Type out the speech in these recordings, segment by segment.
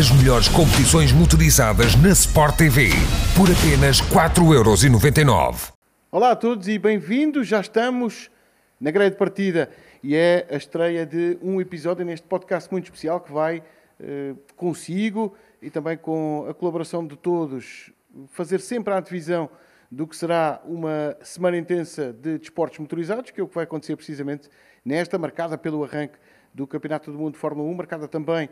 As melhores competições motorizadas na Sport TV. Por apenas 4,99€. Olá a todos e bem-vindos. Já estamos na grelha de partida e é a estreia de um episódio neste podcast muito especial que vai eh, consigo e também com a colaboração de todos fazer sempre a antevisão do que será uma semana intensa de desportos motorizados, que é o que vai acontecer precisamente nesta, marcada pelo arranque do Campeonato do Mundo de Fórmula 1, marcada também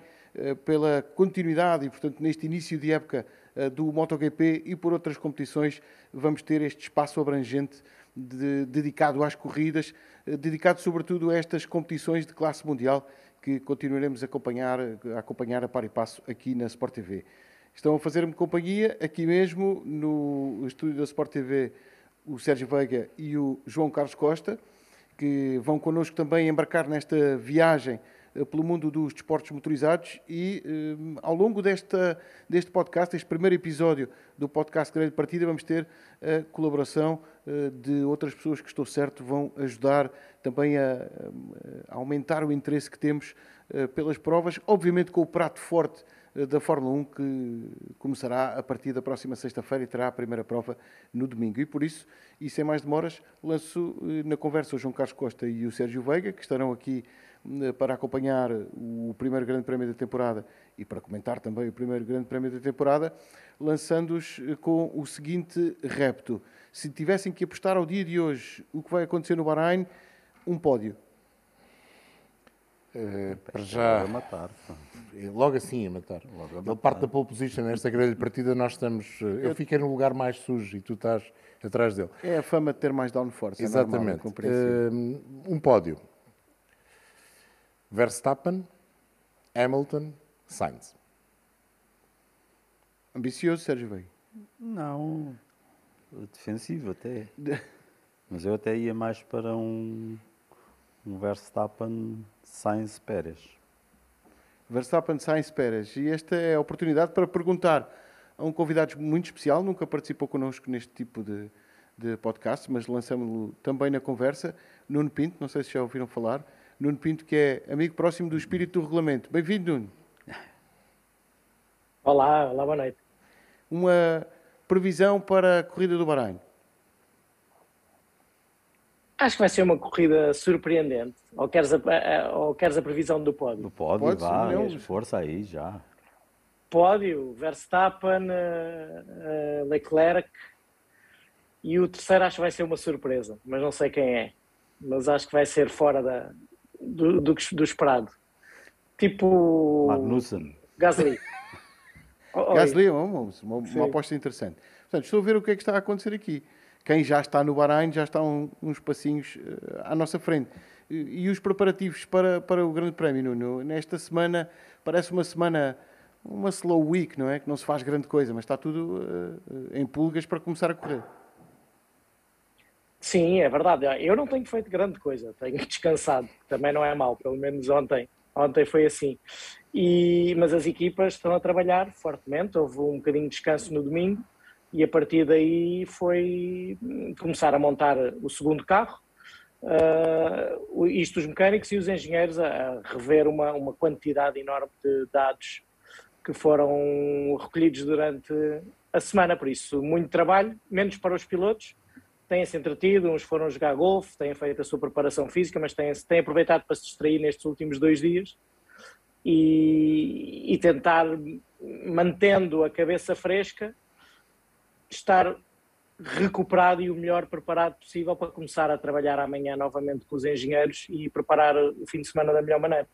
pela continuidade e, portanto, neste início de época eh, do MotoGP e por outras competições, vamos ter este espaço abrangente de, dedicado às corridas, eh, dedicado sobretudo a estas competições de classe mundial que continuaremos a acompanhar, a acompanhar a par e passo aqui na Sport TV. Estão a fazer-me companhia aqui mesmo no estúdio da Sport TV o Sérgio Veiga e o João Carlos Costa que vão connosco também embarcar nesta viagem eh, pelo mundo dos desportos motorizados e eh, ao longo desta, deste podcast, este primeiro episódio do podcast Grande Partida, vamos ter a colaboração eh, de outras pessoas que estou certo vão ajudar também a, a aumentar o interesse que temos pelas provas, obviamente com o prato forte da Fórmula 1 que começará a partir da próxima sexta-feira e terá a primeira prova no domingo. E por isso, e sem mais demoras, lanço eh, na conversa o João Carlos Costa e o Sérgio Veiga, que estarão aqui eh, para acompanhar o primeiro Grande Prémio da temporada e para comentar também o primeiro Grande Prémio da temporada, lançando-os eh, com o seguinte repto. Se tivessem que apostar ao dia de hoje o que vai acontecer no Bahrein, um pódio. Uh, para já. matar. Logo assim a matar. Logo a matar. parte da pole position nesta grande partida, nós estamos. Eu fiquei no lugar mais sujo e tu estás atrás dele. É a fama de ter mais downforce. Exatamente. É normal, uh, um pódio. Verstappen, Hamilton, Sainz. Ambicioso, Sérgio Veiga? Não. Defensivo até. Mas eu até ia mais para um, um Verstappen Sainz Pérez. Verstappen Sainz Pérez. E esta é a oportunidade para perguntar a um convidado muito especial, nunca participou connosco neste tipo de, de podcast, mas lançamos-lo também na conversa. Nuno Pinto, não sei se já ouviram falar. Nuno Pinto, que é amigo próximo do espírito do regulamento. Bem-vindo, Nuno. Olá, olá, boa noite. Uma previsão para a corrida do Bahrein? Acho que vai ser uma corrida surpreendente. Ou queres a, ou queres a previsão do pódio? Do pódio, Pode, vá, força aí já. Pódio, Verstappen, uh, uh, Leclerc e o terceiro acho que vai ser uma surpresa, mas não sei quem é. Mas acho que vai ser fora da, do, do, do esperado. Tipo. Magnussen. Gasly. Gasly é uma, uma, uma aposta interessante. Portanto, estou a ver o que é que está a acontecer aqui quem já está no Bahrein já está um, uns passinhos uh, à nossa frente. E, e, os preparativos para, para o Grande Prémio, Nuno? Nesta semana, parece uma semana, uma slow week, não é? Que não se faz grande coisa, mas está tudo uh, em pulgas para começar a correr. Sim, é verdade. Eu não tenho feito grande coisa, tenho descansado, também não é mal, pelo menos ontem. Ontem foi assim. E, mas as equipas estão a trabalhar fortemente, houve um bocadinho de descanso no domingo, e a partir daí foi começar a montar o segundo carro. Uh, isto os mecânicos e os engenheiros a, rever uma, uma quantidade enorme de dados que foram recolhidos durante a semana, por isso muito trabalho, menos para os pilotos, têm-se entretido, uns foram jogar golfe, têm feito a sua preparação física, mas têm, têm aproveitado para se distrair nestes últimos dois dias e, e tentar, mantendo a cabeça fresca, estar recuperado e o melhor preparado possível para começar a trabalhar amanhã novamente com os engenheiros e preparar o fim de semana da melhor maneira.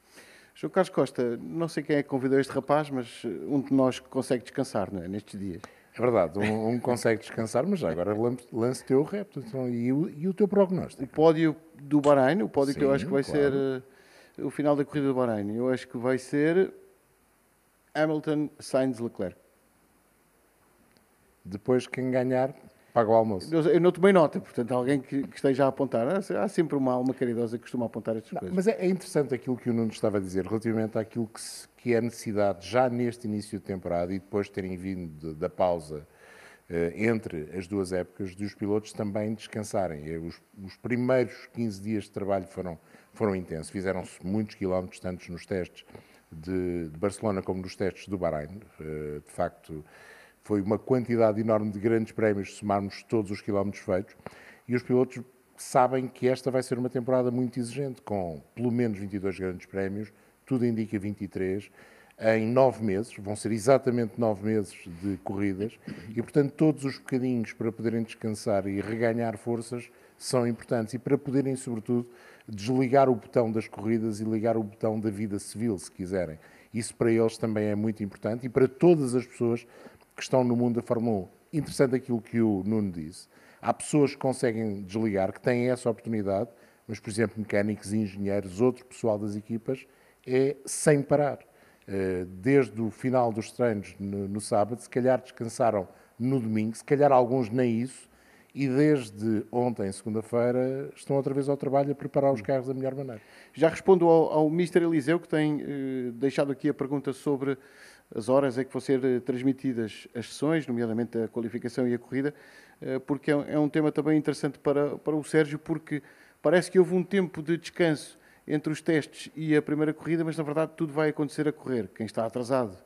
João Carlos Costa, não sei quem é que convidou este rapaz, mas um de nós consegue descansar não é? nestes dias. É verdade, um, um consegue descansar, mas já agora lance teu repto então, e, o, e o teu prognóstico. O pódio do Bahrein, o pódio Sim, que eu acho que vai claro. ser uh, o final da corrida do Bahrein, eu acho que vai ser Hamilton, Sainz, Leclerc. Depois, quem ganhar, paga o almoço. Eu não tomei nota, portanto, alguém que, que esteja a apontar. Há sempre uma alma caridosa que costuma apontar estas não, coisas. Mas é, é, interessante aquilo que o Nuno estava a dizer relativamente àquilo que, se, que é necessidade já neste início de temporada e depois de terem vindo de, da pausa eh, entre as duas épocas, dos pilotos também descansarem. Os, os primeiros 15 dias de trabalho foram, foram intensos. Fizeram-se muitos quilómetros, tantos nos testes de, de Barcelona como nos testes do Bahrein. Uh, de facto, foi uma quantidade enorme de grandes prémios, se somarmos todos os quilómetros feitos, e os pilotos sabem que esta vai ser uma temporada muito exigente, com pelo menos 22 grandes prémios, tudo indica 23, em nove meses, vão ser exatamente nove meses de corridas, e portanto todos os bocadinhos para poderem descansar e reganhar forças são importantes, e para poderem, sobretudo, desligar o botão das corridas e ligar o botão da vida civil, se quiserem. Isso para eles também é muito importante. E para todas as pessoas que estão no mundo da Fórmula 1. Interessante aquilo que o Nuno disse. Há pessoas que conseguem desligar, que têm essa oportunidade, mas, por exemplo, mecânicos engenheiros, outro pessoal das equipas, é sem parar. Eh, desde o final dos treinos no, sábado, se calhar descansaram no domingo, se calhar alguns nem isso, e desde ontem, segunda-feira, estão outra vez ao trabalho a preparar os carros da melhor maneira. Já respondo ao, ao Mr. Eliseu, que tem eh, deixado aqui a pergunta sobre as horas em que vão ser eh, transmitidas as sessões, nomeadamente a qualificação e a corrida, eh, porque é, é um tema também interessante para, para o Sérgio, porque parece que houve um tempo de descanso entre os testes e a primeira corrida, mas na verdade tudo vai acontecer a correr. Quem está atrasado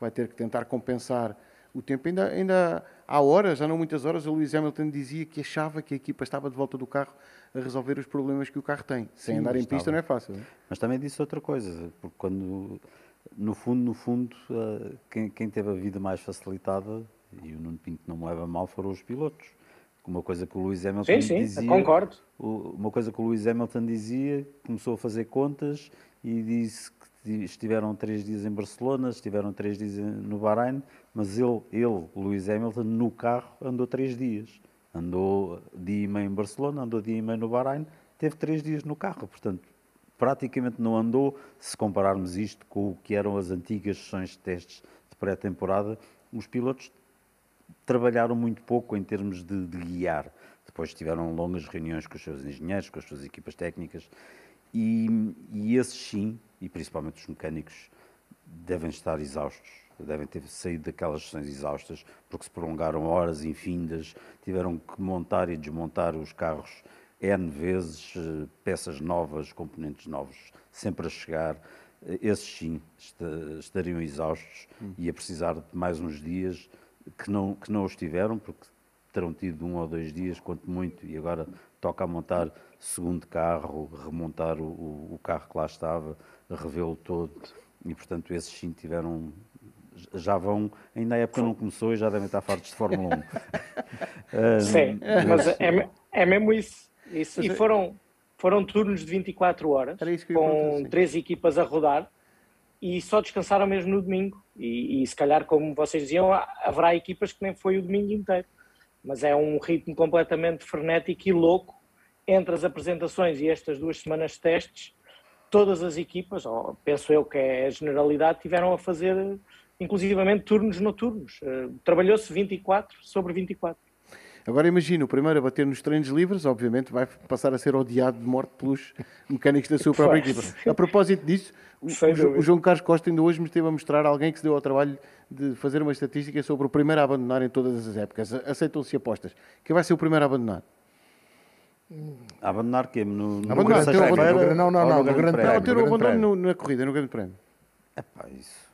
vai ter que tentar compensar o tempo. Ainda, ainda há horas, já não muitas horas, o Lewis Hamilton dizia que achava que a equipa estava de volta do carro a resolver os problemas que o carro tem. Sem Sim, andar em estava. pista não é fácil. Não é? Mas também disse outra coisa, porque quando, no fundo, no fundo, eh, quem, quem teve a vida mais facilitada, e o Nuno Pinto não me leva mal, foram os pilotos. Uma coisa que o Lewis Hamilton sim, sim, dizia. Concordo. Uma coisa que o Lewis Hamilton dizia, começou a fazer contas e disse que estiveram três dias em Barcelona, estiveram três dias no Bahrein, mas ele, ele, Lewis Hamilton, no carro andou três dias. Andou dia e meio em Barcelona, andou dia e meio no Bahrein, teve três dias no carro. Portanto, praticamente não andou, se compararmos isto com o que eram as antigas sessões de testes de pré-temporada, os pilotos trabalharam muito pouco em termos de, de, guiar. Depois tiveram longas reuniões com os seus engenheiros, com as suas equipas técnicas, e, e esses sim, e principalmente os mecânicos, devem estar exaustos devem ter saído daquelas sessões exaustas, porque se prolongaram horas infindas, tiveram que montar e desmontar os carros N vezes, eh, peças novas, componentes novos, sempre a chegar. Eh, esses sim estariam exaustos hum. e a precisar de mais uns dias que não, que não os tiveram, porque terão tido um ou dois dias, quanto muito, e agora toca a montar segundo carro, remontar o, o carro que lá estava, revê-lo todo. E, portanto, esses sim tiveram já vão, ainda a época não começou e já devem estar fartos de Fórmula 1. Sim, mas é, é mesmo isso. Isso. E foram, foram turnos de 24 horas, com três equipas a rodar, e só descansaram mesmo no domingo. E, e, se calhar, como vocês diziam, haverá equipas que nem foi o domingo inteiro. Mas é um ritmo completamente frenético e louco entre as apresentações e estas duas semanas de testes. Todas as equipas, ou penso eu que é a generalidade, tiveram a fazer inclusivamente turnos noturnos. Uh, Trabalhou-se 24 sobre 24. Agora imagina, o primeiro a bater nos treinos livres, obviamente vai passar a ser odiado de morte pelos mecânicos da sua própria equipa. A propósito disso, o, o, João Carlos Costa ainda hoje me esteve a mostrar alguém que se deu ao trabalho de fazer uma estatística sobre o primeiro a abandonar em todas as épocas. Aceitam-se apostas. Quem vai ser o primeiro a abandonar? A abandonar quê? No, no abandonar, ter o abandono, não, não, não, no grande prémio. Não, ter o abandono na corrida, no grande prémio. É pá, isso...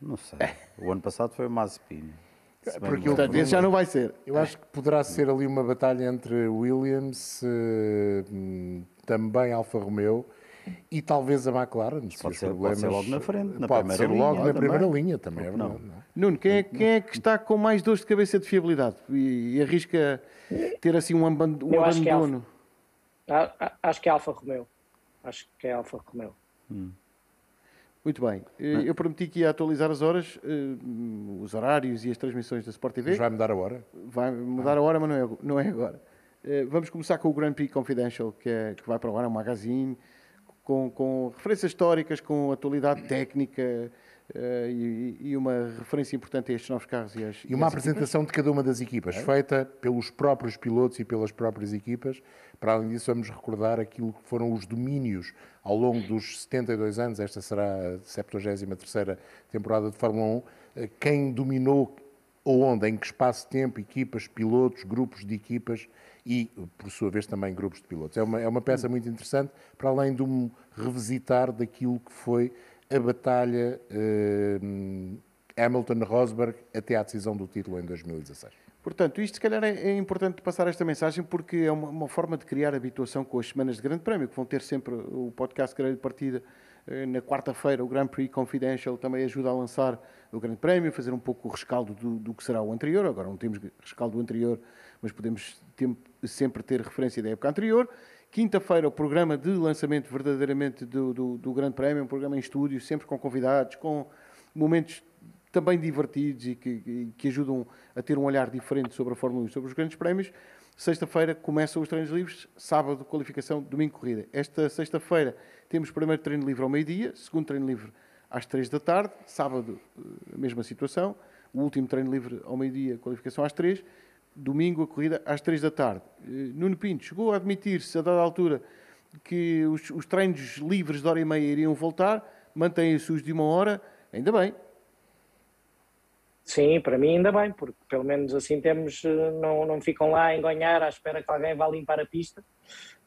Não sei. O ano passado foi o Mazepin. Porque Portanto, esse já não vai ser. Eu acho que poderá ser ali uma batalha entre Williams, eh, também Alfa Romeo e talvez a McLaren. Pode ser, pode ser logo na frente, na pode primeira ser linha, logo na primeira linha também. É não. Nuno, quem é, quem é, que está com mais dores de cabeça de fiabilidade e, e arrisca ter assim um, abandono? Um acho, abandono? Que é acho que é Alfa Romeo. Acho que é Alfa Romeo. Hum. Muito bem. Eh, eu prometi que ia atualizar as horas, eh, os horários e as transmissões da Sport TV. Mas vai mudar a hora? Vai mudar a hora, mas não é, não é agora. Eh, vamos começar com o Grand Prix Confidential, que, é, que vai para o ar, é um magazine, com, com referências históricas, com atualidade técnica, Uh, e, e, uma referência importante a estes novos carros e, as, e uma apresentação equipas? de cada uma das equipas, é? feita pelos próprios pilotos e pelas próprias equipas. Para além disso, vamos recordar aquilo que foram os domínios ao longo dos 72 anos. Esta será a 73 temporada de Fórmula 1. Eh, quem dominou onde, em que espaço de tempo, equipas, pilotos, grupos de equipas e, por sua vez, também grupos de pilotos. É uma, é uma peça muito interessante, para além de um revisitar daquilo que foi a batalha uh, Hamilton-Rosberg até à decisão do título em 2016. Portanto, isto se calhar é, é importante passar esta mensagem porque é uma, uma, forma de criar habituação com as semanas de Grande Prémio, que vão ter sempre o podcast Grande Partida eh, na quarta-feira, o Grand Prix Confidential também ajuda a lançar o Grande Prémio, fazer um pouco o rescaldo do, do que será o anterior. Agora não temos rescaldo do anterior, mas podemos sempre ter referência da época anterior. Quinta-feira, o programa de lançamento verdadeiramente do, do, do Grande Prémio, um programa em estúdio, sempre com convidados, com momentos também divertidos e que, que, ajudam a ter um olhar diferente sobre a Fórmula 1 e sobre os grandes prémios. Sexta-feira começam os treinos livres, sábado qualificação, domingo corrida. Esta sexta-feira temos primeiro treino livre ao meio-dia, segundo treino livre às três da tarde, sábado a mesma situação, o último treino livre ao meio-dia, qualificação às três, domingo a corrida às três da tarde. Eh, Nuno Pinto chegou a admitir-se a dada altura que os, os treinos livres de hora e meia iriam voltar, mantêm-se os de uma hora, ainda bem, Sim, para mim ainda bem, porque pelo menos assim temos, eh, não, não ficam lá a enganhar à espera que alguém vá limpar a pista.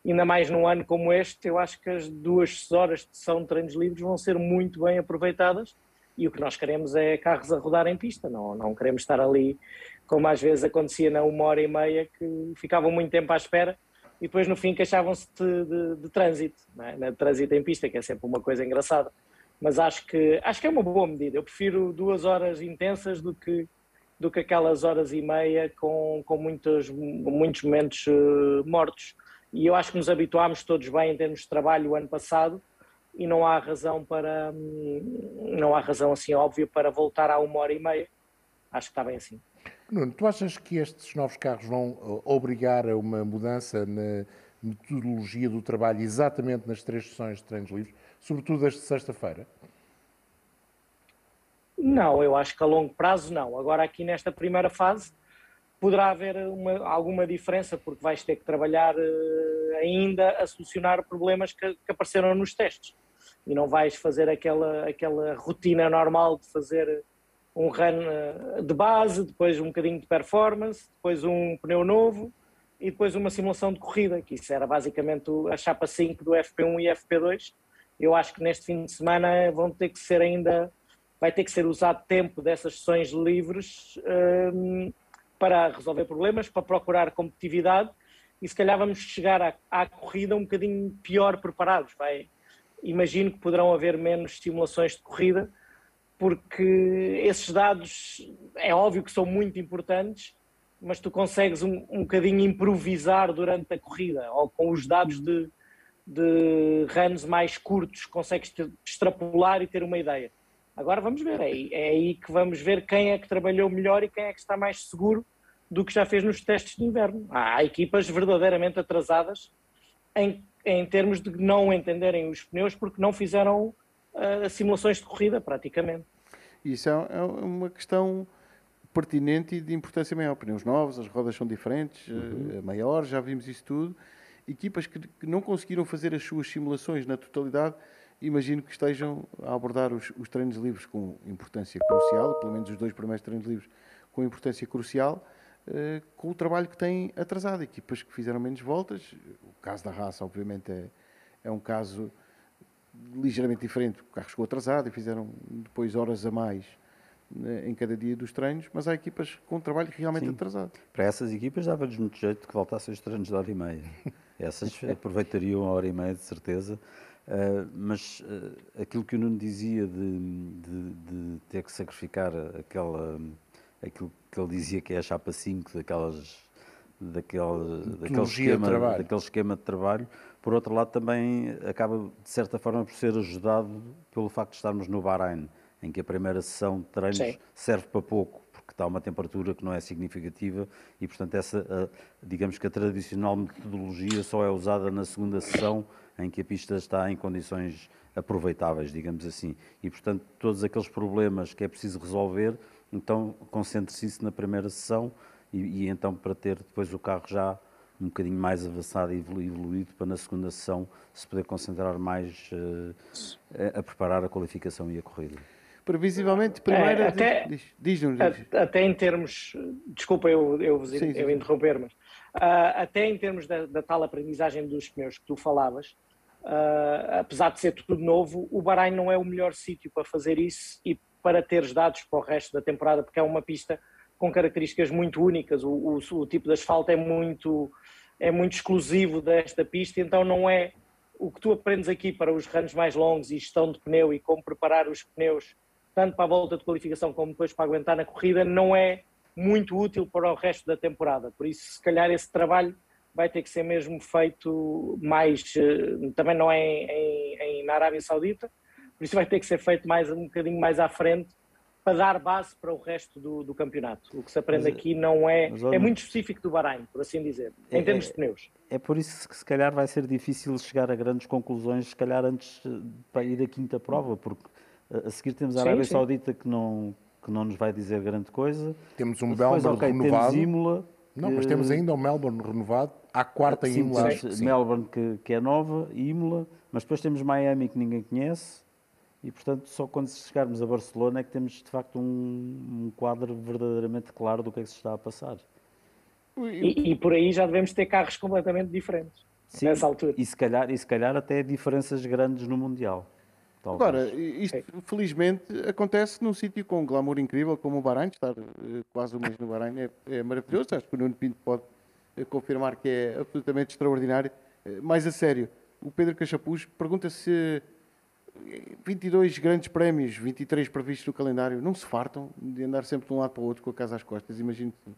Ainda mais num ano como este, eu acho que as duas horas de sessão de treinos livres vão ser muito bem aproveitadas e o que nós queremos é carros a rodar em pista, não, não queremos estar ali como às vezes acontecia na uma hora e meia, que ficavam muito tempo à espera e depois no fim queixavam-se de, de, de, trânsito, é? de trânsito em pista, que é sempre uma coisa engraçada mas acho que, acho que é uma boa medida. Eu prefiro duas horas intensas do que, do que aquelas horas e meia com, com muitos, muitos momentos uh, mortos. E eu acho que nos habituámos todos bem em termos de trabalho o ano passado e não há razão para, hum, não há razão assim óbvia para voltar a uma hora e meia. Acho que está bem assim. Nuno, tu achas que estes novos carros vão eh, obrigar a uma mudança na metodologia do trabalho exatamente nas três sessões de treinos livres? sobretudo esta sexta-feira? Não, eu acho que a longo prazo não. Agora, aqui nesta primeira fase, poderá haver uma, alguma diferença, porque vais ter que trabalhar uh, ainda a solucionar problemas que, que, apareceram nos testes. E não vais fazer aquela, aquela rotina normal de fazer um run uh, de base, depois um bocadinho de performance, depois um pneu novo e depois uma simulação de corrida, que isso era basicamente a chapa 5 do FP1 e FP2 eu acho que neste fim de semana vão ter que ser ainda, vai ter que ser usado tempo dessas sessões livres um, para resolver problemas, para procurar competitividade e se calhar vamos chegar à, à corrida um bocadinho pior preparados. Vai. Imagino que poderão haver menos simulações de corrida, porque esses dados é óbvio que são muito importantes, mas tu consegues um, um bocadinho improvisar durante a corrida, ou com os dados de, de runs mais curtos consegues extrapolar e ter uma ideia. Agora vamos ver, é, é aí que vamos ver quem é que trabalhou melhor e quem é que está mais seguro do que já fez nos testes de inverno. Há equipas verdadeiramente atrasadas em, em termos de não entenderem os pneus porque não fizeram uh, simulações de corrida, praticamente. Isso é, é uma questão pertinente e de importância maior. Pneus novos, as rodas são diferentes, uhum. uh, maiores, já vimos isso tudo equipas que, que, não conseguiram fazer as suas simulações na totalidade, imagino que estejam a abordar os, os, treinos livres com importância crucial, pelo menos os dois primeiros treinos livres com importância crucial, eh, com o trabalho que têm atrasado. Equipas que fizeram menos voltas, o caso da raça, obviamente, é, é um caso ligeiramente diferente, o carro chegou atrasado e fizeram depois horas a mais né, em cada dia dos treinos, mas há equipas com trabalho realmente Sim. atrasado. Para essas equipas dava-lhes muito jeito que voltassem os treinos de hora e meia. Essas aproveitariam a hora e meia, de certeza. Uh, mas uh, aquilo que o Nuno dizia de, de, de, ter que sacrificar aquela, aquilo que ele dizia que é a chapa 5 daquelas, daquele, daquele, esquema, daquele esquema de trabalho, por outro lado também acaba de certa forma por ser ajudado pelo facto de estarmos no Bahrein, em que a primeira sessão de treinos Sim. serve para pouco porque está uma temperatura que não é significativa e, portanto, essa, digamos que a tradicional metodologia só é usada na segunda sessão em que a pista está em condições aproveitáveis, digamos assim. E, portanto, todos aqueles problemas que é preciso resolver, então concentre-se na primeira sessão e, e, então para ter depois o carro já um bocadinho mais avançado e evoluído para na segunda sessão se poder concentrar mais uh, a, a preparar a qualificação e a corrida previsivelmente, primeira. É, até, diz, diz, diz, diz, Até em termos. Desculpa eu, eu, sim, eu sim, interromper, mas. Uh, até em termos da, da, tal aprendizagem dos pneus que tu falavas, uh, apesar de ser tudo novo, o Bahrein não é o melhor sítio para fazer isso e para teres dados para o resto da temporada, porque é uma pista com características muito únicas. O, o, o tipo de asfalto é muito, é muito exclusivo desta pista, então não é o que tu aprendes aqui para os runs mais longos e gestão de pneu e como preparar os pneus, tanto para a volta de qualificação como depois para aguentar na corrida, não é muito útil para o resto da temporada. Por isso, se calhar, esse trabalho vai ter que ser mesmo feito mais. Eh, também não é em, em, na Arábia Saudita, por isso vai ter que ser feito mais um bocadinho mais à frente para dar base para o resto do, do campeonato. O que se aprende mas, aqui não é. Olha, é muito específico do Bahrein, por assim dizer, em é, termos de pneus. É por isso que se calhar vai ser difícil chegar a grandes conclusões, se calhar antes eh, para ir à quinta prova, porque a seguir temos a Arábia sim, sim. Saudita que não, que não nos vai dizer grande coisa. Temos um Depois, Melbourne okay, renovado. Temos Imola, não, mas temos ainda o Melbourne renovado, à quarta sim, Imola. Sim. Melbourne que, que é nova, Imola, mas depois temos Miami que ninguém conhece e portanto só quando chegarmos a Barcelona é que temos de facto um, um quadro verdadeiramente claro do que é que se está a passar. E, e por aí já devemos ter carros completamente diferentes Sim, nessa altura. E se, calhar, e se calhar até diferenças grandes no Mundial. Talvez. Agora, isto felizmente acontece num sítio com um glamour incrível como o Bahrein, estar uh, quase um mês no Bahrein é, é, maravilhoso. Acho que o Nuno Pinto pode uh, confirmar que é absolutamente extraordinário. Uh, mais a sério, o Pedro Cachapuz pergunta se 22 grandes prémios, 23 previstos no calendário, não se fartam de andar sempre de um lado para o outro com a casa às costas? Imagino que.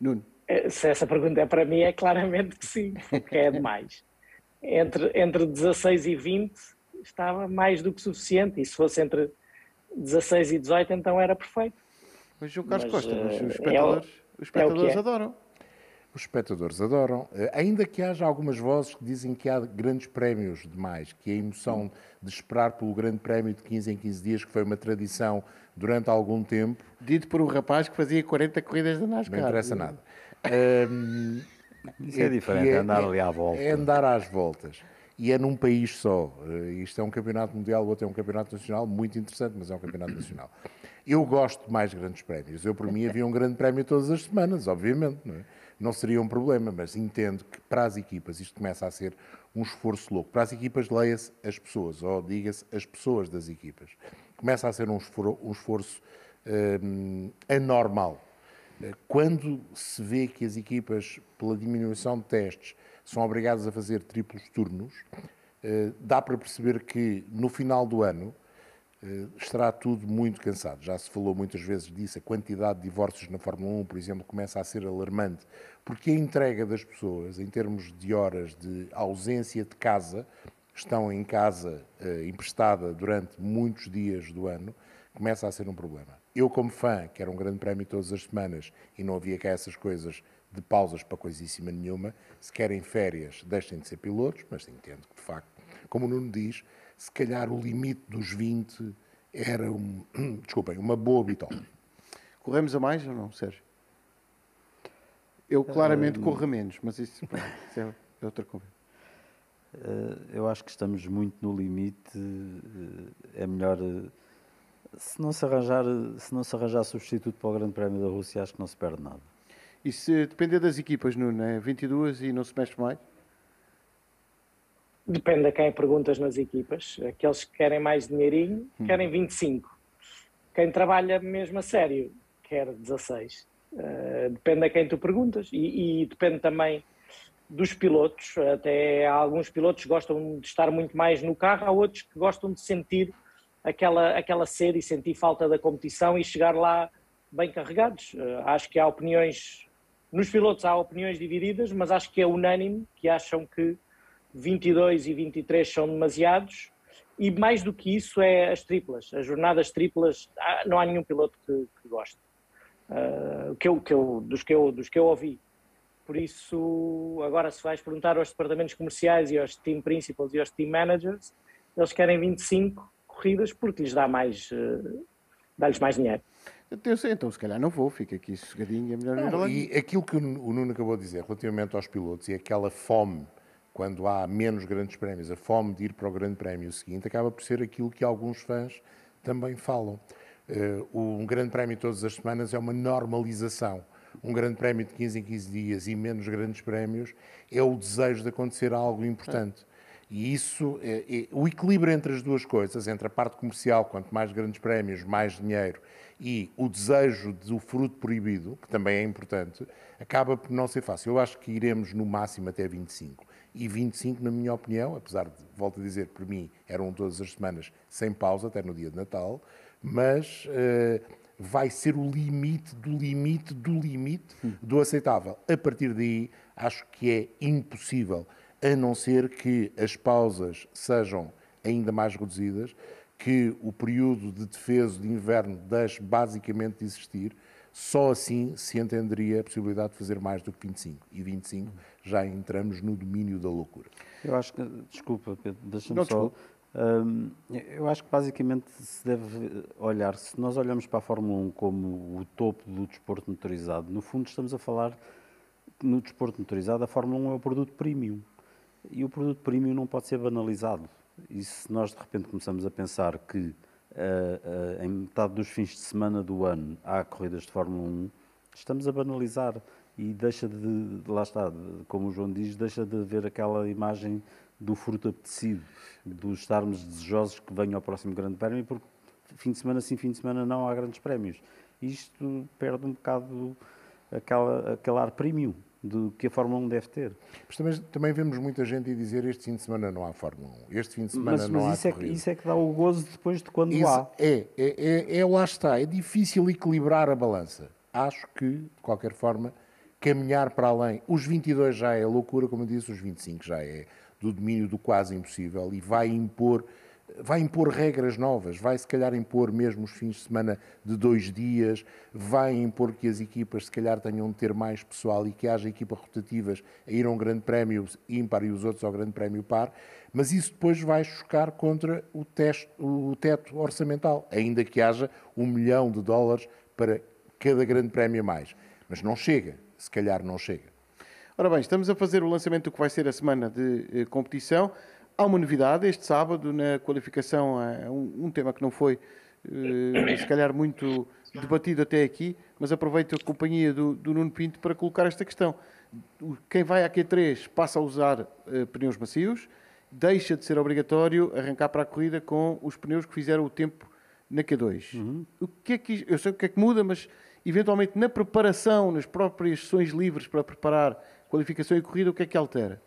Nuno. Se essa pergunta é para mim, é claramente que sim, porque é demais entre, entre 16 e 20 estava mais do que suficiente, e se fosse entre 16 e 18 então era perfeito. Mas o Carlos Costa, mas os eh, espectadores, é os espectadores é adoram. Os espectadores adoram, eh, ainda que haja algumas vozes que dizem que há grandes prémios demais, que a emoção de esperar pelo grande prémio de 15 em 15 dias, que foi uma tradição durante algum tempo. Dito por um rapaz que fazia 40 corridas de NASCAR. Não interessa nada. Um, Isso é, é diferente, é, é andar ali à volta. É andar às voltas. E é num país só. Eh, isto é um campeonato mundial, o outro é um campeonato nacional, muito interessante, mas é um campeonato nacional. Eu gosto de mais grandes prémios. Eu, por mim, havia um grande prémio todas as semanas, obviamente. Não, é? Não seria um problema, mas entendo que para as equipas isto começa a ser um esforço louco. Para as equipas, leia-se as pessoas, ou diga-se as pessoas das equipas. Começa a ser um esforço, um esforço hum, anormal quando se vê que as equipas, pela diminuição de testes, são obrigadas a fazer triplos turnos, eh, dá para perceber que no final do ano estará tudo muito cansado. Já se falou muitas vezes disso, a quantidade de divórcios na Fórmula 1, por exemplo, começa a ser alarmante, porque a entrega das pessoas, em termos de horas de ausência de casa, estão em casa eh, emprestada durante muitos dias do ano, começa a ser um problema. Eu, como fã, que era um grande prémio todas as semanas e não havia cá essas coisas de pausas para coisíssima nenhuma, se querem férias, deixem de ser pilotos, mas entendo que, de facto, como o Nuno diz, se calhar o limite dos 20 era um, desculpem, uma boa bitola. Corremos a mais ou não, Sérgio? Eu claramente uh, corro a menos, mas isso, isso é outra conversa. Uh, eu acho que estamos muito no limite. Uh, é melhor se não se arranjar, se não se arranjar substituto para o Grande Prémio da Rússia, acho que não se perde nada. E se depender das equipas, Nuno, é 22 e não se mexe mais? Depende a quem perguntas nas equipas. Aqueles que querem mais dinheirinho, hum. querem 25. Quem trabalha mesmo a sério, quer 16. Uh, depende a quem tu perguntas. E, e depende também dos pilotos. Até alguns pilotos gostam de estar muito mais no carro, há outros que gostam de sentir aquela, aquela sede e sentir falta da competição e chegar lá bem carregados. Uh, acho que há opiniões, nos pilotos há opiniões divididas, mas acho que é unânime que acham que 22 e 23 são demasiados. E mais do que isso é as triplas, as jornadas triplas, não há nenhum piloto que, que goste. Uh, que eu, que eu, dos, que eu, dos que eu ouvi. Por isso, agora se vais perguntar aos departamentos comerciais e aos team principals e aos team managers, eles querem 25 corridas porque lhes dá mais, uh, dá-lhes mais dinheiro. Eu sei, então se calhar não vou, fica aqui sossegadinho, é melhor não, E aquilo que o Nuno acabou de dizer relativamente aos pilotos e aquela fome, quando há menos grandes prémios, a fome de ir para o grande prémio seguinte, acaba por ser aquilo que alguns fãs também falam. Uh, um grande prémio todas as semanas é uma normalização. um grande prémio de 15 em 15 dias e menos grandes prémios, é o desejo de acontecer algo importante. E isso, é, é, o equilíbrio entre as duas coisas, entre a parte comercial, quanto mais grandes prémios, mais dinheiro, e o desejo do fruto proibido, que também é importante, acaba por não ser fácil. Eu acho que iremos no máximo até 25. E 25, na minha opinião, apesar de, volto a dizer, por mim eram todas as semanas sem pausa, até no dia de Natal, mas uh, vai ser o limite do limite do limite do aceitável. A partir daí, acho que é impossível a não ser que as pausas sejam ainda mais reduzidas, que o período de defesa de inverno deixe basicamente de existir, só assim se entenderia a possibilidade de fazer mais do que 25. E 25 já entramos no domínio da loucura. Eu acho que, desculpa, Pedro, deixa-me só. Hum, eu acho que basicamente se deve olhar, se nós olhamos para a Fórmula 1 como o topo do desporto motorizado, no fundo estamos a falar no desporto motorizado, a Fórmula 1 é o produto premium. E o produto premium não pode ser banalizado. E se nós de repente começamos a pensar que em metade dos fins de semana do ano há corridas de Fórmula 1, estamos a banalizar e deixa de, lá está, como o João diz, deixa de haver aquela imagem do fruto apetecido, de estarmos desejosos que venha ao próximo grande prémio, porque fim de semana sim, fim de semana não, há grandes prémios. Isto perde um bocado aquela, aquele ar premium do que a Fórmula 1 deve ter. Mas também, também vemos muita gente a dizer este fim de semana não há Fórmula 1, este fim de semana mas, não mas há isso corrida. É, isso é que dá o gozo depois de quando isso há. É, é, é, é, lá está, é difícil equilibrar a balança. Acho que, de qualquer forma, caminhar para além, os 22 já é loucura, como eu disse, os 25 já é do domínio do quase impossível e vai impor vai impor regras novas, vai se calhar impor mesmo os fins de semana de dois dias, vai impor que as equipas se calhar tenham de ter mais pessoal e que haja equipas rotativas a ir a um grande prémio ímpar e os outros ao grande prémio par, mas isso depois vai chocar contra o, teste, o teto orçamental, ainda que haja um milhão de dólares para cada grande prémio a mais. Mas não chega, se calhar não chega. Ora bem, estamos a fazer o lançamento do que vai ser a semana de eh, competição. Há uma novidade este sábado na qualificação, um, um tema que não foi, uh, se calhar, muito debatido até aqui, mas aproveito a companhia do, do, Nuno Pinto para colocar esta questão. Quem vai à Q3 passa a usar uh, pneus macios, deixa de ser obrigatório arrancar para a corrida com os pneus que fizeram o tempo na Q2. Uhum. O que é que, eu sei o que é que muda, mas eventualmente na preparação, nas próprias sessões livres para preparar qualificação e corrida, o que é que altera?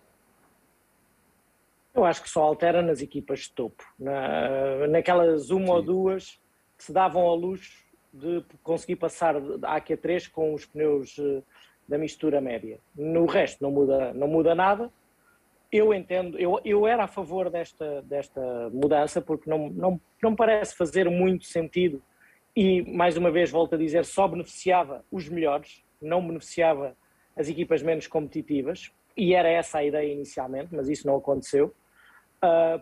Eu acho que só altera nas equipas de topo, na, naquelas uma Sim. ou duas que se davam ao luxo de conseguir passar a AQ3 com os pneus eh, da mistura média. No resto não muda, não muda nada. Eu entendo, eu, eu era a favor desta, desta mudança porque não, não, não parece fazer muito sentido e, mais uma vez, volto a dizer, só beneficiava os melhores, não beneficiava as equipas menos competitivas, e era essa a ideia inicialmente, mas isso não aconteceu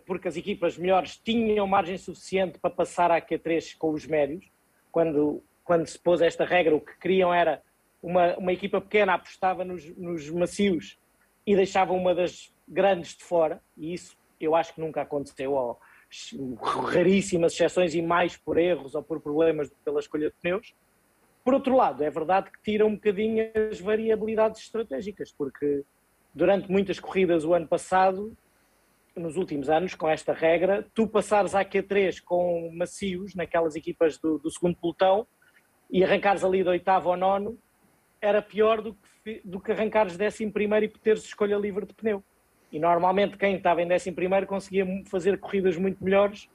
porque as equipas melhores tinham margem suficiente para passar à Q3 com os médios. Quando, quando se pôs esta regra, o que queriam era uma, uma equipa pequena apostava nos, nos macios e deixava uma das grandes de fora, e isso eu acho que nunca aconteceu, ou raríssimas exceções e mais por erros ou por problemas pela escolha de pneus. Por outro lado, é verdade que tira um bocadinho as variabilidades estratégicas, porque durante muitas corridas o ano passado nos últimos anos, com esta regra, tu passares à Q3 com macios, naquelas equipas do, do segundo pelotão, e arrancares ali do oitavo ou nono, era pior do que, do que arrancares décimo primeiro e teres escolha livre de pneu. E normalmente quem estava em décimo primeiro conseguia fazer corridas muito melhores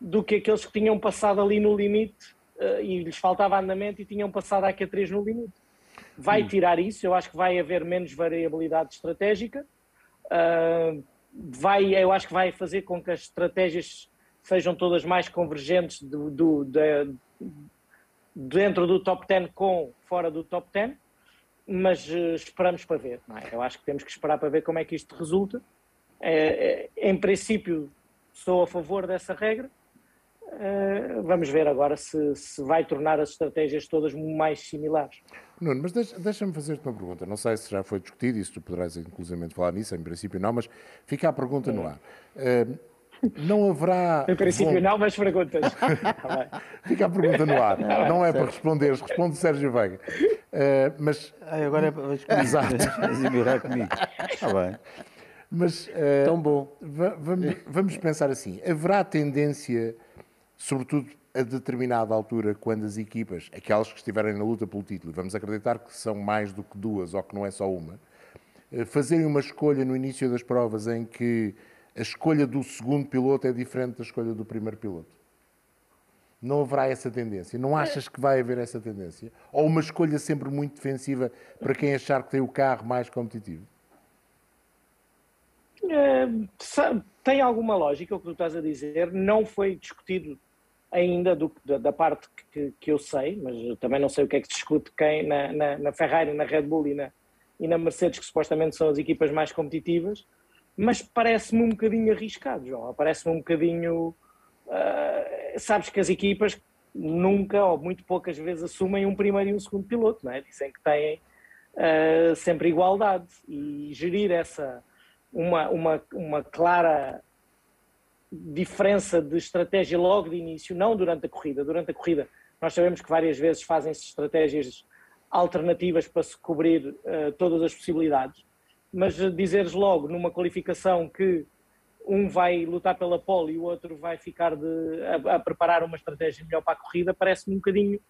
do que aqueles que tinham passado ali no limite uh, e lhes faltava andamento e tinham passado à Q3 no limite. Vai hum. tirar isso, eu acho que vai haver menos variabilidade estratégica. Uh, vai, eu acho que vai fazer com que as estratégias sejam todas mais convergentes do, do, de, dentro do top 10 com fora do top 10, mas uh, esperamos para ver. É? Eu acho que temos que esperar para ver como é que isto resulta. É, é, em princípio, sou a favor dessa regra. Uh, vamos ver agora se, se vai tornar as estratégias todas mais similares. Nuno, mas deixa-me fazer-te uma pergunta. Não sei se já foi discutido e se tu poderás inclusive falar nisso, em princípio não, mas fica a pergunta no ar. Uh, não haverá. Em princípio não, mas perguntas. fica a pergunta no ar. Não, não é para responder, responde Sérgio Veiga. Uh, mas Ai, agora é comigo. Exato. Vais embirrar comigo. Está bem. Mas uh, Tão bom. va- vamos, vamos pensar assim: haverá tendência, sobretudo a determinada altura, quando as equipas, aquelas que estiverem na luta pelo título, vamos acreditar que são mais do que duas ou que não é só uma, eh, fazerem uma escolha no início das provas em que a escolha do segundo piloto é diferente da escolha do primeiro piloto? Não haverá essa tendência? Não achas que vai haver essa tendência? Ou uma escolha sempre muito defensiva para quem achar que tem o carro mais competitivo? Eh, sa- tem alguma lógica o que tu estás a dizer. Não foi discutido ainda do- da, da parte que, que eu sei, mas eu também não sei o que é que se discute quem, na, na, na Ferrari, na Red Bull e na, e na Mercedes, que supostamente são as equipas mais competitivas. Mas parece-me um bocadinho arriscado, João. Parece-me um bocadinho. ah, sabes que as equipas nunca ou muito poucas vezes assumem um primeiro e um segundo piloto, não é? Dizem que têm ah, sempre igualdade e gerir essa uma, uma, uma clara diferença de estratégia logo de início, não durante a corrida. Durante a corrida, nós sabemos que várias vezes fazem-se estratégias alternativas para se cobrir eh, todas as possibilidades, mas eh, dizeres logo numa qualificação que um vai lutar pela pole e o outro vai ficar de, a, a preparar uma estratégia melhor para a corrida, parece-me um bocadinho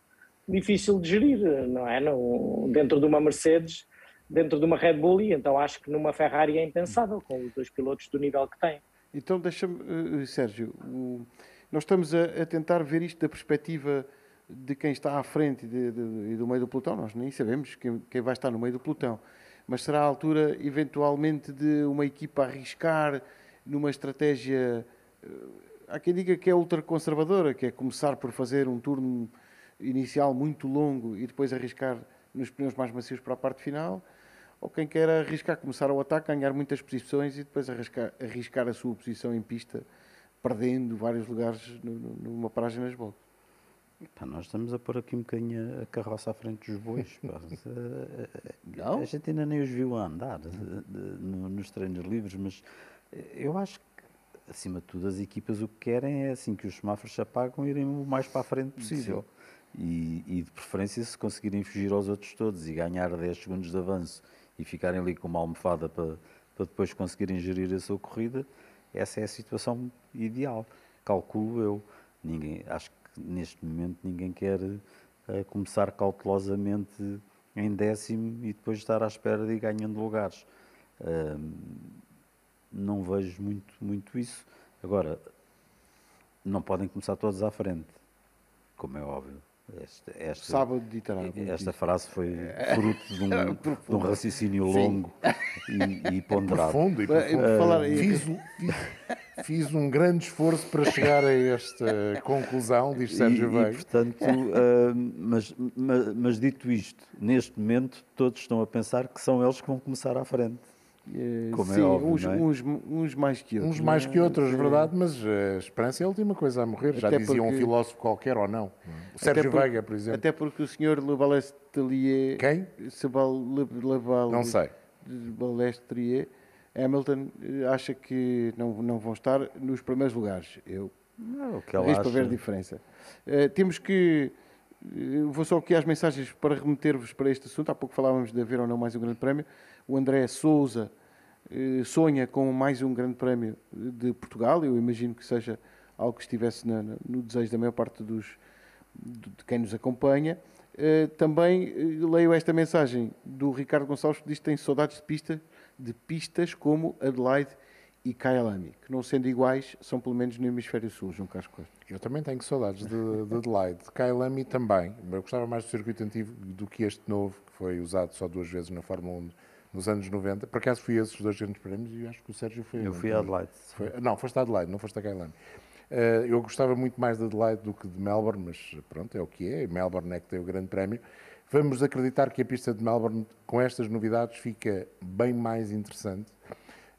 difícil de gerir, não é? No, dentro de uma Mercedes, dentro de uma Red Bull, e então acho que numa Ferrari é impensável, com os dois pilotos do nível que têm. Então, deixa-me, eh, Sérgio, o- nós estamos a, a tentar ver isto da perspectiva de quem está à frente de- de- e do meio do pelotão. Nós nem sabemos quem, quem vai estar no meio do pelotão. Mas será a altura, eventualmente, de uma equipa arriscar numa estratégia. eh, Há quem diga que é ultraconservadora, que é começar por fazer um turno inicial muito longo e depois arriscar nos pneus mais macios para a parte final ou quem quer arriscar começar o ataque, ganhar muitas posições e depois arriscar, arriscar a sua posição em pista, perdendo vários lugares no- no- numa paragem nas boxes. Pá, nós estamos a pôr aqui um bocadinho a carroça à frente dos bois. Não? A gente ainda nem os viu a andar de- no- nos treinos livres, mas eu acho que, acima de tudo, as equipas o que querem é assim que os semáforos se apagam irem o mais para a frente possível. E, e de preferência, se conseguirem fugir aos outros todos e ganhar 10 segundos de avanço e ficarem ali com uma almofada para, para depois conseguirem gerir a sua corrida, essa é a situação ideal. Calculo eu. Ninguém, acho que neste momento ninguém quer eh, começar cautelosamente em décimo e depois estar à espera de ir ganhando lugares. Ahm, não vejo muito, muito isso. Agora, não podem começar todos à frente, como é óbvio. Esta, esta, Sábado ditará. muito esta frase foi fruto de um, de um raciocínio longo e, e ponderado. Profundo e profundo. por falar Fiz, um- fiz- fiz um grande esforço para chegar a esta conclusão, diz Sérgio e, e, Veiga. portanto, ah, mas, mas, mas dito isto, neste momento todos estão a pensar que são eles que vão começar à frente. Eh, como é Sim, óbvio, uns, é? uns, uns mais que outros. Uns mais é? que outros, Sim. verdade, mas a esperança é a última coisa a morrer. Já Até dizia um porque- filósofo qualquer ou não. O Até Sérgio por- Veiga, por exemplo. Até porque o senhor Le Balestrier... Quem? Sebal, Le, Le Bal- Não sei. de Balestrier, Hamilton eh, acha que não, não vão estar nos primeiros lugares. Eu Não, o que ela Risco para ver a acha. diferença. Eh, temos que. eh, vou só aqui às mensagens para remeter-vos para este assunto. Há pouco falávamos de haver ou não mais um grande prémio. O André Souza eh, sonha com mais um grande prémio de Portugal. Eu imagino que seja algo que estivesse no desejo da maior parte dos, de quem nos acompanha. Eh, também eh, leio esta mensagem do Ricardo Gonçalves que diz que tem saudades de, pista, de pistas como Adelaide e Kyalami, que não sendo iguais, são pelo menos no hemisfério sul, João Carlos. Eu também tenho saudades de, de Adelaide. De Kyalami também. Eu gostava mais do circuito antigo do que este novo, que foi usado só duas vezes na Fórmula 1 nos anos 90. Por acaso fui a esses dois grandes prémios e acho que o Sérgio foi. Eu fui a. Adelaide. Foi- não, foste a Adelaide, não foste a Kyalami. Eh, eu gostava muito mais de Adelaide do que de Melbourne, mas pronto, é o que é. Melbourne é que tem o grande prémio. Vamos acreditar que a pista de Melbourne, com estas novidades, fica bem mais interessante.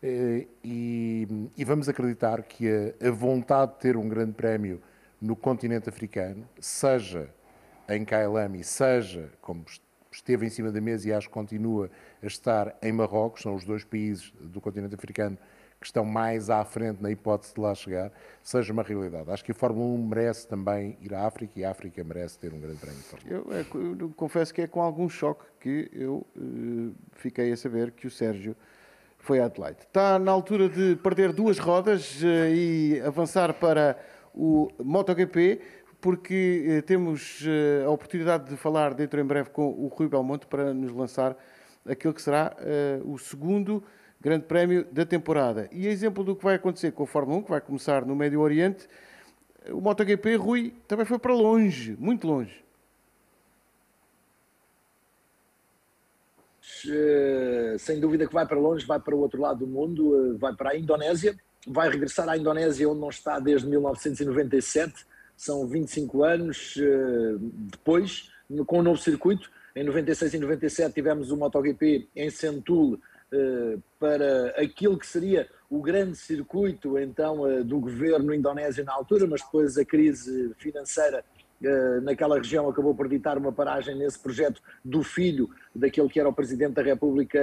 Eh, e, e vamos acreditar que a, a vontade de ter um grande prémio no continente africano, seja em Kailami, seja, como esteve em cima da mesa e acho que continua a estar em Marrocos, são os dois países do continente africano que estão mais à frente na hipótese de lá chegar, seja uma realidade. Acho que a Fórmula 1 merece também ir à África e a África merece ter um grande prémio de Fórmula 1. Eu, é, eu, confesso que é com algum choque que eu uh, fiquei a saber que o Sérgio foi a Adelaide. Está na altura de perder duas rodas uh, e avançar para o MotoGP, porque uh, temos a oportunidade de falar dentro em breve com o Rui Belmonte para nos lançar aquilo que será o segundo Grande Prémio da temporada. E exemplo do que vai acontecer com a Fórmula 1, que vai começar no Médio Oriente, o MotoGP, Rui, também foi para longe, muito longe. Eh, sem dúvida que vai para longe, vai para o outro lado do mundo, eh, vai para a Indonésia, vai regressar à Indonésia onde não está desde 1997, são 25 anos eh, depois, com um novo circuito. Em 96 e 97 tivemos o MotoGP em Sentul, eh, para aquilo que seria o grande circuito então eh, do governo indonésio na altura, mas depois a crise financeira naquela região acabou por ditar uma paragem nesse projeto do filho daquele que era o Presidente da República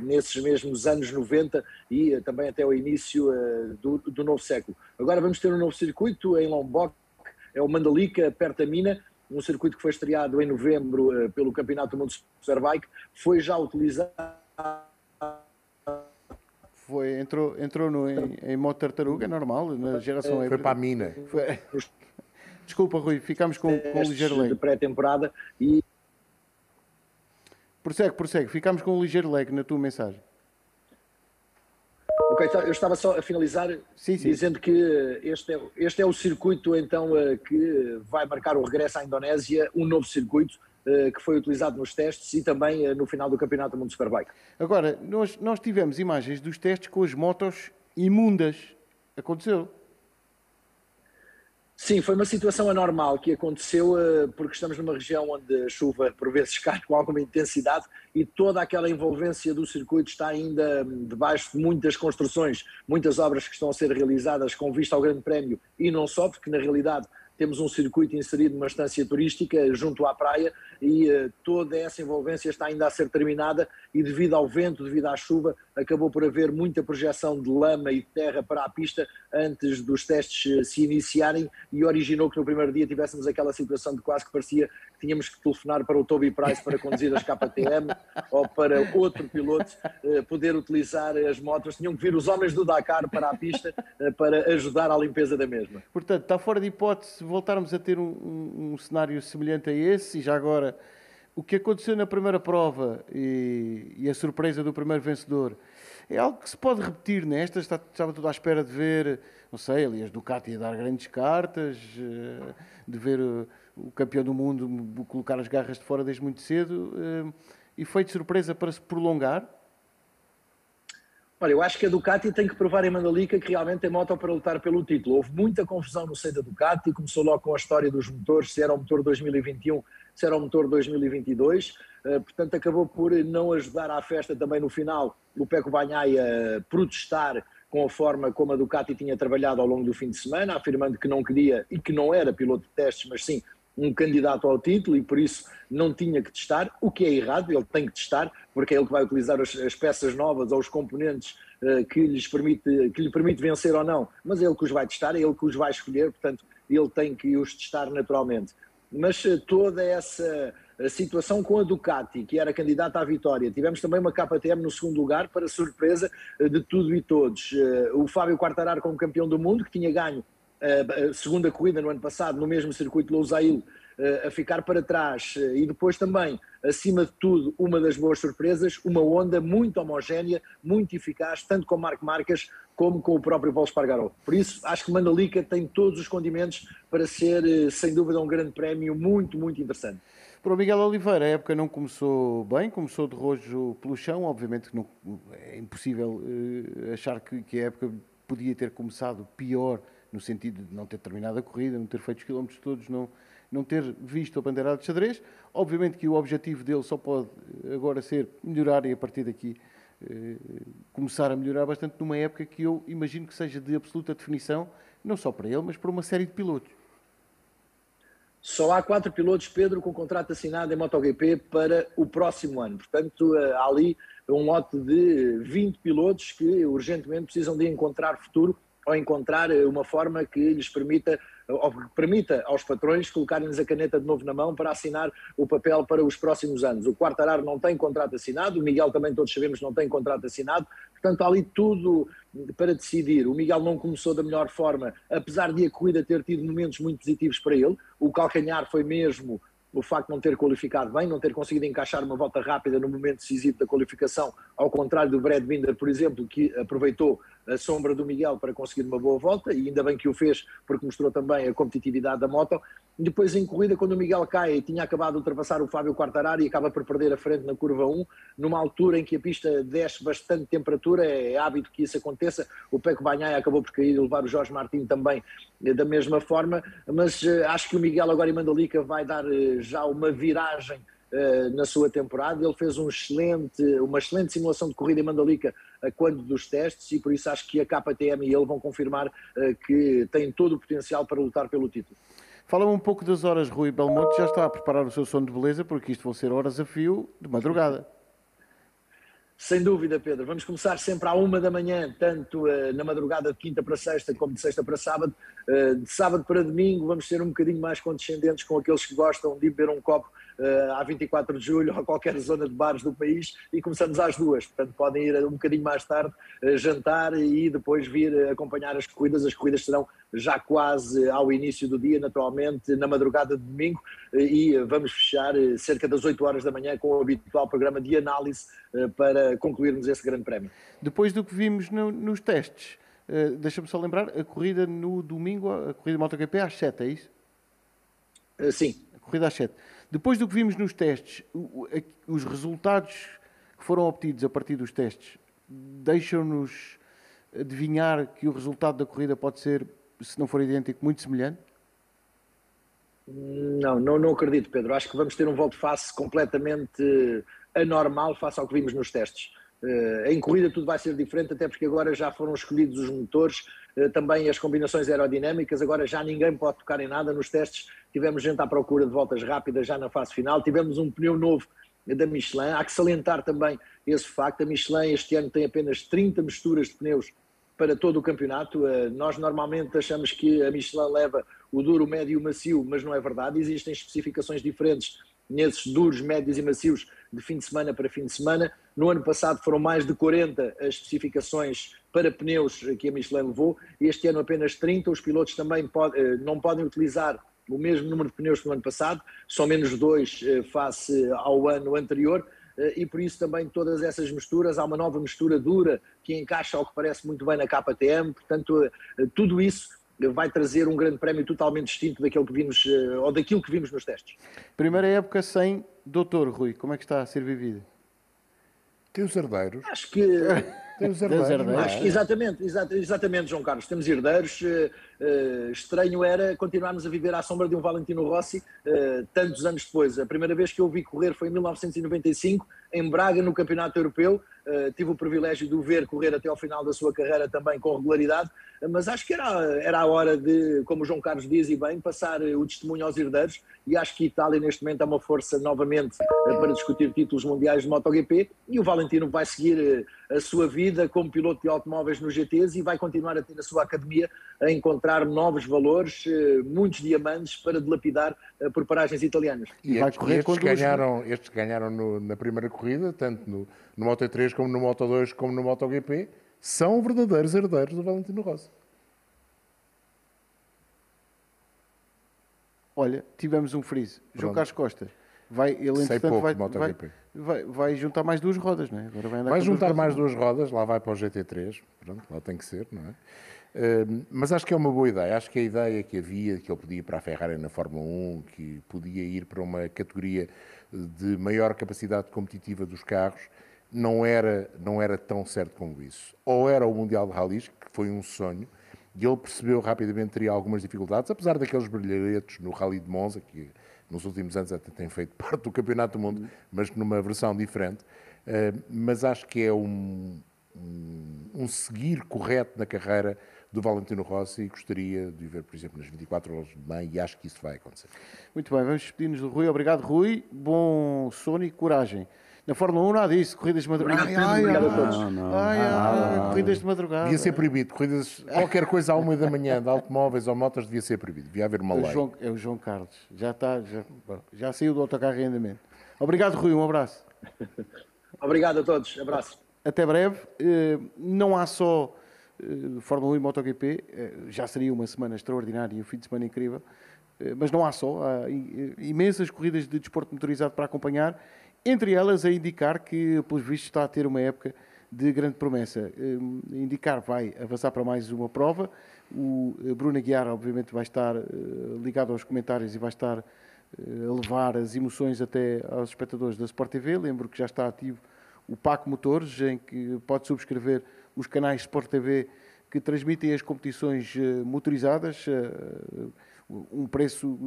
nesses mesmos anos 90 e também até o início do, do novo século. Agora vamos ter um novo circuito em Lombok, é o Mandalika, perto da mina, um circuito que foi estreado em novembro pelo Campeonato do Mundo Superbike, foi já utilizado foi, entrou, entrou no, em, em modo tartaruga, é normal, na geração Foi para a mina. Foi... Desculpa, Rui, ficámos com, com um ligeiro lag. de pré-temporada e... Prossegue, prossegue. Ficámos com um ligeiro lag na tua mensagem. Ok, então, eu estava só a finalizar sim, sim. dizendo que este é, este é o circuito então eh, que vai marcar o regresso à Indonésia, um novo circuito eh, que foi utilizado nos testes e também eh, no final do Campeonato do Mundo Superbike. Agora, nós, nós tivemos imagens dos testes com as motos imundas. Aconteceu? Sim, foi uma situação anormal que aconteceu eh, porque estamos numa região onde a chuva por vezes cai com alguma intensidade e toda aquela envolvência do circuito está ainda hum, debaixo de muitas construções, muitas obras que estão a ser realizadas com vista ao Grande Prémio e não só, porque na realidade temos um circuito inserido numa estância turística junto à praia e uh, toda essa envolvência está ainda a ser terminada e devido ao vento, devido à chuva, acabou por haver muita projeção de lama e terra para a pista antes dos testes uh, se iniciarem e originou que no primeiro dia tivéssemos aquela situação de quase que parecia tínhamos que telefonar para o Toby Price para conduzir as KTM ou para outro piloto uh, poder utilizar as motos, tinham que vir os homens do Dakar para a pista para ajudar à limpeza da mesma. Portanto, está fora de hipótese voltarmos a ter um, um, um cenário semelhante a esse e já agora o que aconteceu na primeira prova e, e, a surpresa do primeiro vencedor é algo que se pode repetir nesta. Está, estava tudo à espera de ver, não sei, ali as Ducati a dar grandes cartas, eh, de ver o, campeão do mundo colocar as garras de fora desde muito cedo eh, e foi de surpresa para se prolongar. Olha, eu acho que a Ducati tem que provar em Mandalika que realmente tem moto para lutar pelo título. Houve muita confusão no seio da Ducati, começou logo com a história dos motores, se era o motor 2021, se era o motor 2022, uh, portanto acabou por não ajudar à festa também no final o Peco Banhaia a protestar com a forma como a Ducati tinha trabalhado ao longo do fim de semana, afirmando que não queria e que não era piloto de testes, mas sim um candidato ao título e por isso não tinha que testar, o que é errado, ele tem que testar, porque é ele que vai utilizar as, as peças novas ou os componentes uh, que, lhes permite, que lhe permite vencer ou não, mas é ele que os vai testar, é ele que os vai escolher, portanto ele tem que os testar naturalmente. Mas uh, toda essa situação com a Ducati, que era candidata à vitória. Tivemos também uma KTM no segundo lugar, para surpresa eh, de tudo e todos. O Fábio Quartararo como campeão do mundo, que tinha ganho a segunda corrida no ano passado, no mesmo circuito Lousail, a ficar para trás. E depois também, acima de tudo, uma das boas surpresas, uma onda muito homogénea, muito eficaz, tanto com o Marco Marques como com o próprio Paulo Espargaró. Por isso, acho que Mandalica tem todos os condimentos para ser, eh, sem dúvida, um grande prémio muito, muito interessante. Para o Miguel Oliveira, a época não começou bem, começou de rojo pelo chão. Obviamente que não, é impossível achar que, que a época podia ter começado pior no sentido de não ter terminado a corrida, não ter feito os quilómetros todos, não, não ter visto a bandeirada de xadrez. Obviamente que o objetivo dele só pode agora ser melhorar e a partir daqui eh, começar a melhorar bastante numa época que eu imagino que seja de absoluta definição, não só para ele, mas para uma série de pilotos. Só há quatro pilotos, Pedro, com contrato assinado em MotoGP para o próximo ano. Portanto, eh, há ali um lote de 20 pilotos que urgentemente precisam de encontrar futuro ou encontrar uma forma que lhes permita ou que permita aos patrões colocarem-lhes a caneta de novo na mão para assinar o papel para os próximos anos. O Quartararo não tem contrato assinado, o Miguel também todos sabemos não tem contrato assinado, portanto há ali tudo para decidir. O Miguel não começou da melhor forma, apesar de a corrida ter tido momentos muito positivos para ele. O calcanhar foi mesmo o facto de não ter qualificado bem, não ter conseguido encaixar uma volta rápida no momento decisivo da qualificação, ao contrário do Brad Binder, por exemplo, que aproveitou a sombra do Miguel para conseguir uma boa volta, e ainda bem que o fez, porque mostrou também a competitividade da moto. Depois, em corrida, quando o Miguel cai e tinha acabado de ultrapassar o Fábio Quartararo e acaba por perder a frente na curva 1, numa altura em que a pista desce bastante temperatura, é hábito que isso aconteça. O Peco Banhai acabou por cair e levar o Jorge Martin também eh, da mesma forma, mas eh, acho que o Miguel agora em Mandalica vai dar eh, já uma viragem na sua temporada. Ele fez um excelente, uma excelente simulação de corrida em Mandalica quando dos testes e por isso acho que a KTM e ele vão confirmar uh, que tem todo o potencial para lutar pelo título. Fala-me um pouco das horas, Rui Belmonte já está a preparar o seu sono de beleza porque isto vão ser horas a fio de madrugada. Sem dúvida, Pedro. Vamos começar sempre à uma da manhã, tanto uh, na madrugada de quinta para sexta como de sexta para sábado. Uh, de sábado para domingo vamos ser um bocadinho mais condescendentes com aqueles que gostam de beber um copo uh, à 24 de julho ou a qualquer zona de bares do país e começamos às duas. Portanto, podem ir um bocadinho mais tarde, jantar e depois vir acompanhar as corridas. As corridas serão já quase ao início do dia, naturalmente, na madrugada de domingo, e vamos fechar cerca das 8 horas da manhã com o habitual programa de análise para concluirmos esse grande prémio. Depois do que vimos no, nos testes, uh, deixa-me só lembrar, a corrida no domingo, a corrida MotoGP às 7, é isso? Uh, sim. A corrida às 7. Depois do que vimos nos testes, os resultados que foram obtidos a partir dos testes deixam-nos adivinhar que o resultado da corrida pode ser, se não for idêntico, muito semelhante? Não, não, não acredito, Pedro. Acho que vamos ter um volto face completamente anormal face ao que vimos nos testes. Uh, em corrida tudo vai ser diferente, até porque agora já foram escolhidos os motores, também as combinações aerodinâmicas, agora já ninguém pode tocar em nada. Nos testes tivemos gente à procura de voltas rápidas já na fase final, tivemos um pneu novo da Michelin. Há que salientar também esse facto: a Michelin este ano tem apenas 30 misturas de pneus para todo o campeonato. Uh, nós normalmente achamos que a Michelin leva o duro, o médio e o macio, mas não é verdade, existem especificações diferentes nesses duros, médios e macios de fim de semana para fim de semana. No ano passado foram mais de 40 as especificações para pneus que a Michelin levou, este ano apenas 30. Os pilotos também pode, eh, não podem utilizar o mesmo número de pneus que no ano passado, são menos dois eh, face ao ano anterior, eh, e por isso também todas essas misturas, há uma nova mistura dura que encaixa ao que parece muito bem na KTM, portanto tudo isso vai trazer um grande prémio totalmente distinto daquilo que vimos, ou daquilo que vimos nos testes. Primeira época sem doutor Rui, como é que está a ser vivida? Tem os herdeiros. Acho que. Tem os herdeiros. herdeiros. Acho, exatamente, exatamente, João Carlos. Temos herdeiros. Uh, estranho era continuarmos a viver à sombra de um Valentino Rossi uh, tantos anos depois. A primeira vez que eu o vi correr foi em 1995, em Braga, no Campeonato Europeu. Uh, tive o privilégio de o ver correr até ao final da sua carreira também com regularidade, mas acho que era, era a hora de, como o João Carlos diz e bem, passar o testemunho aos herdeiros e acho que Itália neste momento é uma força novamente para discutir títulos mundiais de MotoGP e o Valentino vai seguir a sua vida como piloto de automóveis no GTs e vai continuar a ter a sua academia a encontrar novos valores, muitos diamantes para dilapidar por paragens italianas. E, e vai correr estes, ganharam, estes ganharam no, na primeira corrida, tanto no, no Moto 3 como no Moto 2 como no MotoGP, são verdadeiros herdeiros do Valentino Rossi. Olha, tivemos um freeze. João Carlos Costa. Vai, ele entretanto vai, vai, vai, vai, juntar mais duas rodas, não é? Agora vai, vai juntar mais duas rodas, lá vai para o GT3, pronto, lá tem que ser, não é? Mas acho que é uma boa ideia. Acho que a ideia que havia, que ele podia ir para a Ferrari na Fórmula 1, que podia ir para uma categoria de maior capacidade competitiva dos carros, não era, não era tão certo como isso. Ou era o Mundial de Rallys, que foi um sonho, e ele percebeu rapidamente que teria algumas dificuldades, apesar daqueles brilharetos no Rally de Monza, que nos últimos anos até tem feito parte do Campeonato do Mundo, mas numa versão diferente. Mas acho que é um, um, um seguir correto na carreira do Valentino Rossi e gostaria de o ver, por exemplo, nas 24 horas de manhã e acho que isso vai acontecer. Muito bem, vamos despedir-nos do Rui. Obrigado, Rui. Bom sono e coragem. Na Fórmula 1 nada disso, corridas de madrugada. Obrigado, Pedro. Obrigado a todos. Não, não. Ai, ai, corridas de madrugada. Devia ser proibido. Corridas, qualquer coisa à uma da manhã de automóveis ou motos devia ser proibido. Devia haver uma É o lei. João, é o João Carlos. Já está, já, já saiu do autocarro em andamento. Obrigado, Rui. Um abraço. Obrigado a todos. Abraço. Até breve. Eh, Não há só Fórmula 1 e MotoGP, eh, já seria uma semana extraordinária e um fim de semana incrível, Eh, mas não há só. Há imensas corridas de desporto motorizado para acompanhar, entre elas a indicar que, pelos vistos, está a ter uma época de grande promessa. Eh, Indicar vai avançar para mais uma prova. O eh, Bruno Aguiar, obviamente, vai estar eh, ligado aos comentários e vai estar eh, a levar as emoções até aos espectadores da Sport TV. Lembro que já está ativo o PAC Motores, em que pode subscrever os canais Sport TV que transmitem as competições eh, motorizadas, eh, um preço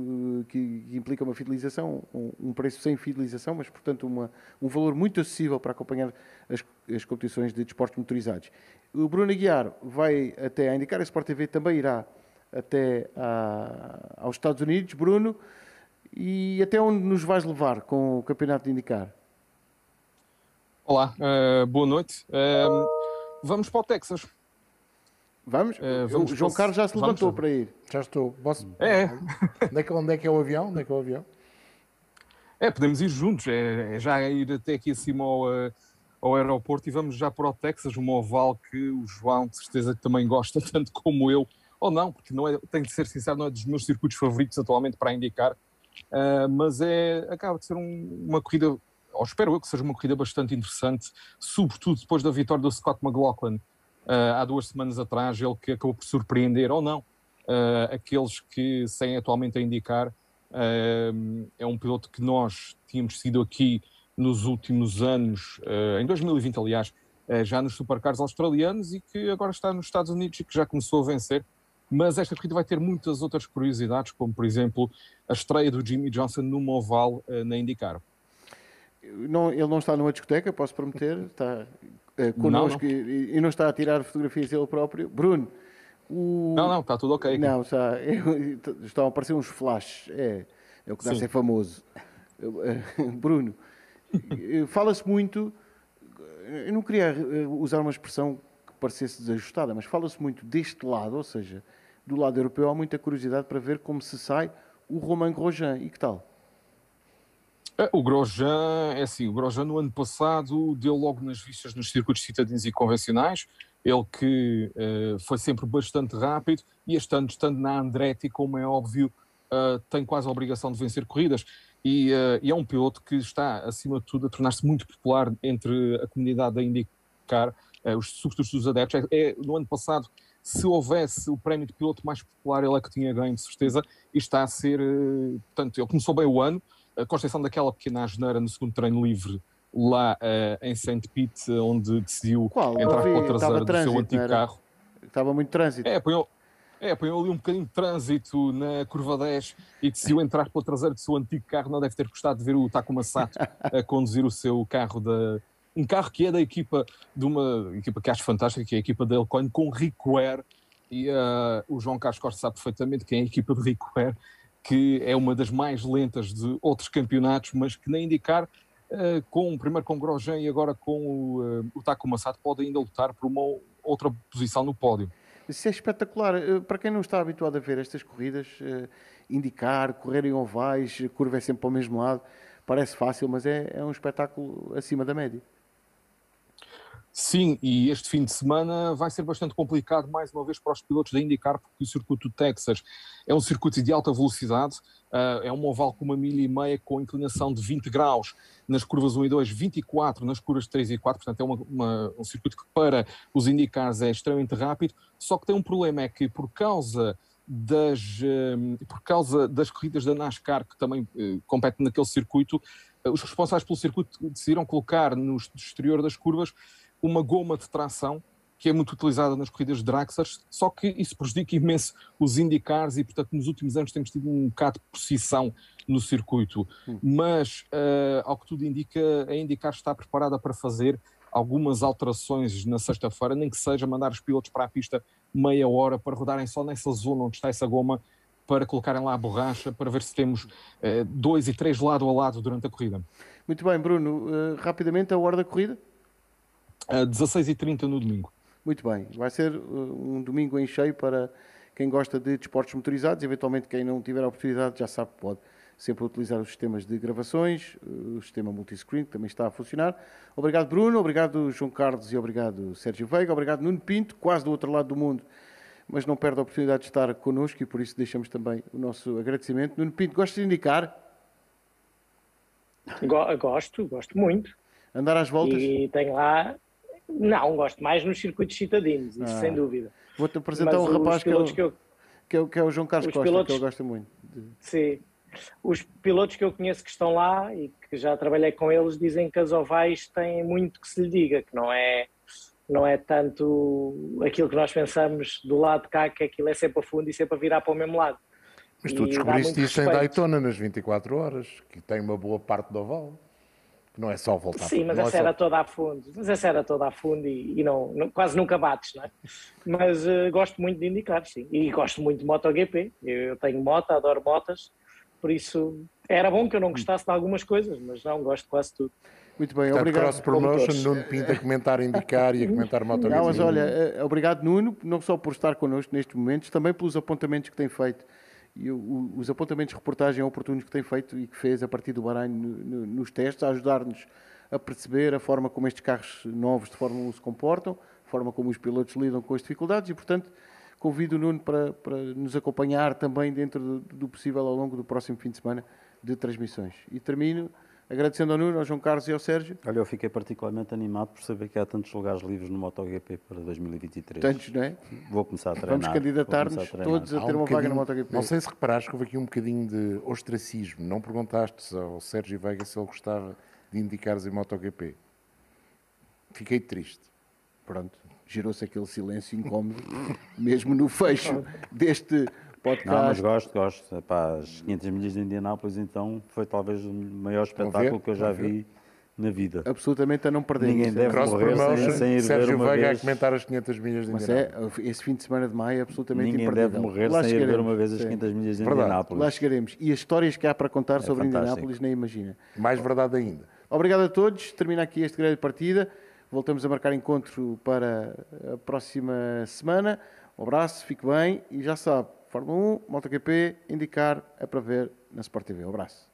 eh, que implica uma fidelização, um preço sem fidelização, mas, portanto, uma, um valor muito acessível para acompanhar as, as competições de desportos motorizados. O Bruno Aguiar vai até a indicar, a Sport TV também irá até à- aos Estados Unidos. Bruno, e até onde nos vais levar com o campeonato de indicar? Olá, eh, boa noite. Eh, vamos para o Texas. Vamos? Eh, o vamos João o- Carlos já se vamos. levantou para ir. Já estou. Posso... É, Onde, é que, onde é que é o avião? Onde é que é o avião? é, podemos ir juntos. É, é já ir até aqui acima ao, eh, ao aeroporto e vamos já para o Texas, uma oval que o João, de certeza, que também gosta tanto como eu. Ou não, porque não é, tenho de ser sincero, não é dos meus circuitos favoritos atualmente para indicar. Ah, mas é, acaba de ser um- uma corrida, ou espero eu que seja uma corrida bastante interessante, sobretudo depois da vitória do Scott McLaughlin ah, há duas semanas atrás, ele que acabou por surpreender, ou não, ah, aqueles que saem atualmente a indicar. Ah, é um piloto que nós tínhamos sido aqui nos últimos anos, em 2020, aliás, já nos supercars australianos e que agora está nos Estados Unidos e que já começou a vencer. Mas esta corrida vai ter muitas outras curiosidades, como por exemplo a estreia do Jimmy Johnson numa oval ah, na IndyCar. Não, ele não está numa discoteca, posso prometer, está eh, Não, connosco E, e não está a tirar fotografias ele próprio. Bruno, o... Não, não, está tudo ok. aqui. Não, está, estão a aparecer uns flashes, é, é o que dá a Sim. ser famoso. Eh, Bruno, eh, fala-se muito, eu não queria usar uma expressão que parecesse desajustada, mas fala-se muito deste lado, ou seja, do lado europeu, há muita curiosidade para ver como se sai o Romain Grosjean. E que tal? Ah, O Grosjean, é assim, o Grosjean no ano passado deu logo nas vistas nos circuitos citadinos e convencionais, ele que eh, foi sempre bastante rápido e este ano, estando na Andretti, como é óbvio, ah, tem quase a obrigação de vencer corridas e, ah, e é um piloto que está, acima de tudo, a tornar-se muito popular entre a comunidade da IndyCar, os substitutos dos adeptos. É, é, no ano passado, se houvesse o prémio de piloto mais popular, ele é que tinha ganho, de certeza, e está a ser, portanto, ele começou bem o ano, a construção daquela pequena asneira no segundo treino livre lá eh, em St. Pete, onde decidiu Qual? entrar vi, pela estava traseira do trânsito, seu antigo carro. Estava muito trânsito. É, apanhou, é, apanhou ali um bocadinho de trânsito na curva 10 e decidiu entrar pela traseira do seu antigo carro. Não deve ter gostado de ver o Takuma Sato a conduzir o seu carro da. Um carro que é da equipa de uma equipa que acho fantástica, que é a equipa da Elcoin, com Rico Air. E ah, o João Carlos Costa sabe perfeitamente quem é a equipa de Rico Air, que é uma das mais lentas de outros campeonatos, mas que nem indicar, ah, com, primeiro com o Grosjean e agora com o, ah, o Takuma Sato, pode ainda lutar por uma outra posição no pódio. Isso é espetacular. Eh, Para quem não está habituado a ver estas corridas, eh, indicar, correr em ovais, curva é sempre para o mesmo lado, parece fácil, mas é, é um espetáculo acima da média. Sim, e este fim de semana vai ser bastante complicado mais uma vez para os pilotos da IndyCar, porque o circuito do Texas é um circuito de alta velocidade, ah, é um oval com uma milha e meia com inclinação de 20 graus nas curvas 1 e 2, 24 nas curvas 3 e 4, portanto é uma- uma- um circuito que para os IndyCars é extremamente rápido, só que tem um problema, é que por causa das, ah, por causa das corridas da NASCAR, que também eh, competem naquele circuito, eh, os responsáveis pelo circuito decidiram colocar no exterior das curvas uma goma de tração que é muito utilizada nas corridas de dragsters, só que isso prejudica imenso os IndyCars e, portanto, nos últimos anos temos tido um bocado de posição no circuito. Mas, eh, ao que tudo indica, a IndyCar está preparada para fazer algumas alterações na sexta-feira, nem que seja mandar os pilotos para a pista meia hora para rodarem só nessa zona onde está essa goma, para colocarem lá a borracha, para ver se temos eh, dois e três lado a lado durante a corrida. Muito bem, Bruno. Uh, rapidamente, a hora da corrida? Uh, 16h30 no domingo. Muito bem. Vai ser uh, um domingo em cheio para quem gosta de desportos motorizados. Eventualmente, quem não tiver a oportunidade já sabe que pode sempre utilizar os sistemas de gravações, o sistema multiscreen, que também está a funcionar. Obrigado, Bruno. Obrigado, João Carlos. E obrigado, Sérgio Veiga. Obrigado, Nuno Pinto, quase do outro lado do mundo, mas não perde a oportunidade de estar connosco e por isso deixamos também o nosso agradecimento. Nuno Pinto, gosta de indicar? Gosto, gosto muito. Andar às voltas? E tenho lá. Não, gosto mais nos circuitos citadinos, isso ah. sem dúvida. Vou-te apresentar Mas um rapaz que é, o, que, eu, que, é, que é o João Carlos Costa, pilotos, que ele gosta muito. De... Sim. Os pilotos que eu conheço que estão lá e que já trabalhei com eles dizem que as ovais têm muito que se lhe diga, que não é, não é tanto aquilo que nós pensamos do lado de cá, que aquilo é sempre a fundo e sempre a virar para o mesmo lado. Mas tu descobriste isso em Daytona nas 24 horas, que tem uma boa parte do oval. Não é só voltar Sim, mas essa é só... era toda a fundo. Mas essa era toda a fundo e, e não, não, quase nunca bates, não é? Mas uh, gosto muito de indicar, sim. E gosto muito de MotoGP. Eu, eu tenho moto, adoro motas. Por isso, era bom que eu não gostasse de algumas coisas, mas não, gosto de quase tudo. Muito bem, Portanto, obrigado. Cross Promotion, Nuno Pinto a comentar, a indicar e a comentar MotoGP. Não, mas olha, eh, obrigado Nuno, não só por estar connosco nestes momentos, também pelos apontamentos que tem feito e o, os apontamentos de reportagem oportunos que tem feito e que fez a partir do Bahrein no, no, nos testes, a ajudar-nos a perceber a forma como estes carros novos de Fórmula 1 se comportam, a forma como os pilotos lidam com as dificuldades e, portanto, convido o Nuno para, para nos acompanhar também dentro do, do possível ao longo do próximo fim de semana de transmissões. E termino Agradecendo ao Nuno, ao João Carlos e ao Sérgio. Olha, eu fiquei particularmente animado por saber que há tantos lugares livres no MotoGP para 2023. Tantos, não é? Vou começar a treinar. Vamos candidatar-nos todos a ter um uma vaga no MotoGP. Não sei se reparaste que houve aqui um bocadinho de ostracismo. Não perguntaste ao Sérgio Veiga se ele gostava de indicares em MotoGP. Fiquei triste. Pronto, gerou-se aquele silêncio incómodo, mesmo no fecho deste podcast. Não, mas gosto, gosto. Epá, as 500 milhas de Indianápolis, então, foi talvez o maior espetáculo que eu já vi na vida. Absolutamente a não perder. Ninguém deve Cross morrer sem, sem ir Sérgio ver uma Veiga vez. a comentar as 500 milhas de Indianápolis. Mas é, esse fim de semana de maio é absolutamente Ninguém imperdível. deve morrer Lá sem ir ver uma vez as 500 milhas de verdade. Indianápolis. Lá chegaremos. E as histórias que há para contar é sobre fantástico. Indianápolis nem imagina. Mais verdade ainda. Obrigado a todos. Termina aqui este grande partida. Voltamos a marcar encontro para a próxima semana. Um abraço, fique bem e já sabe, Fórmula 1, MotoGP, indicar, é para ver na Sport TV. Um abraço.